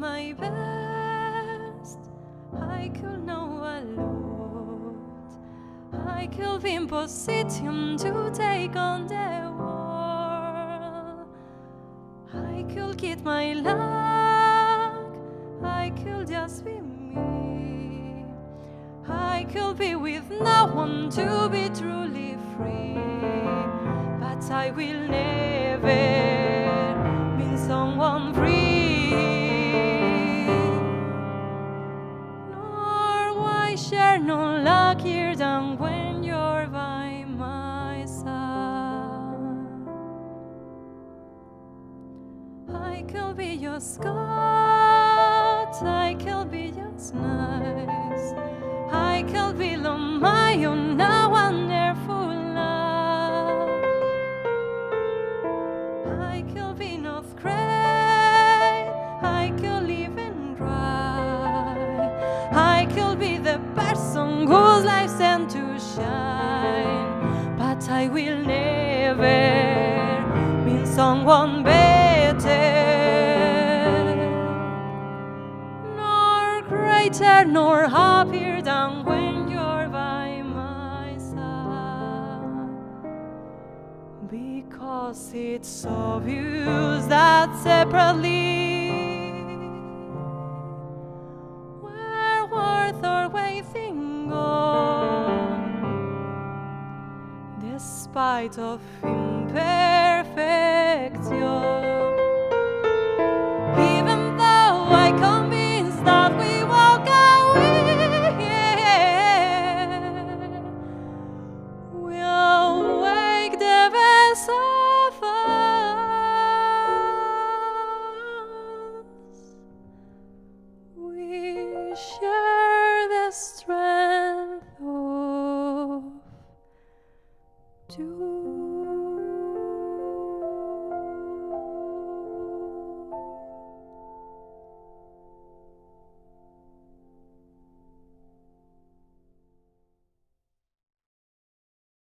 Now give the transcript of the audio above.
my best. I could know a lot. I could be in position to take on the world. I could get my luck. I could just be me. I could be with no one to be truly free. But I will never no luckier than when you're by my side. I could be your Scott, I could be just nice. I could be on my own, now wonderful love. I could be not great, I could live and cry. I could be shine. But I will never mean someone better, nor greater, nor happier than when you're by my side. Because it's obvious that separately despite of imperfection. you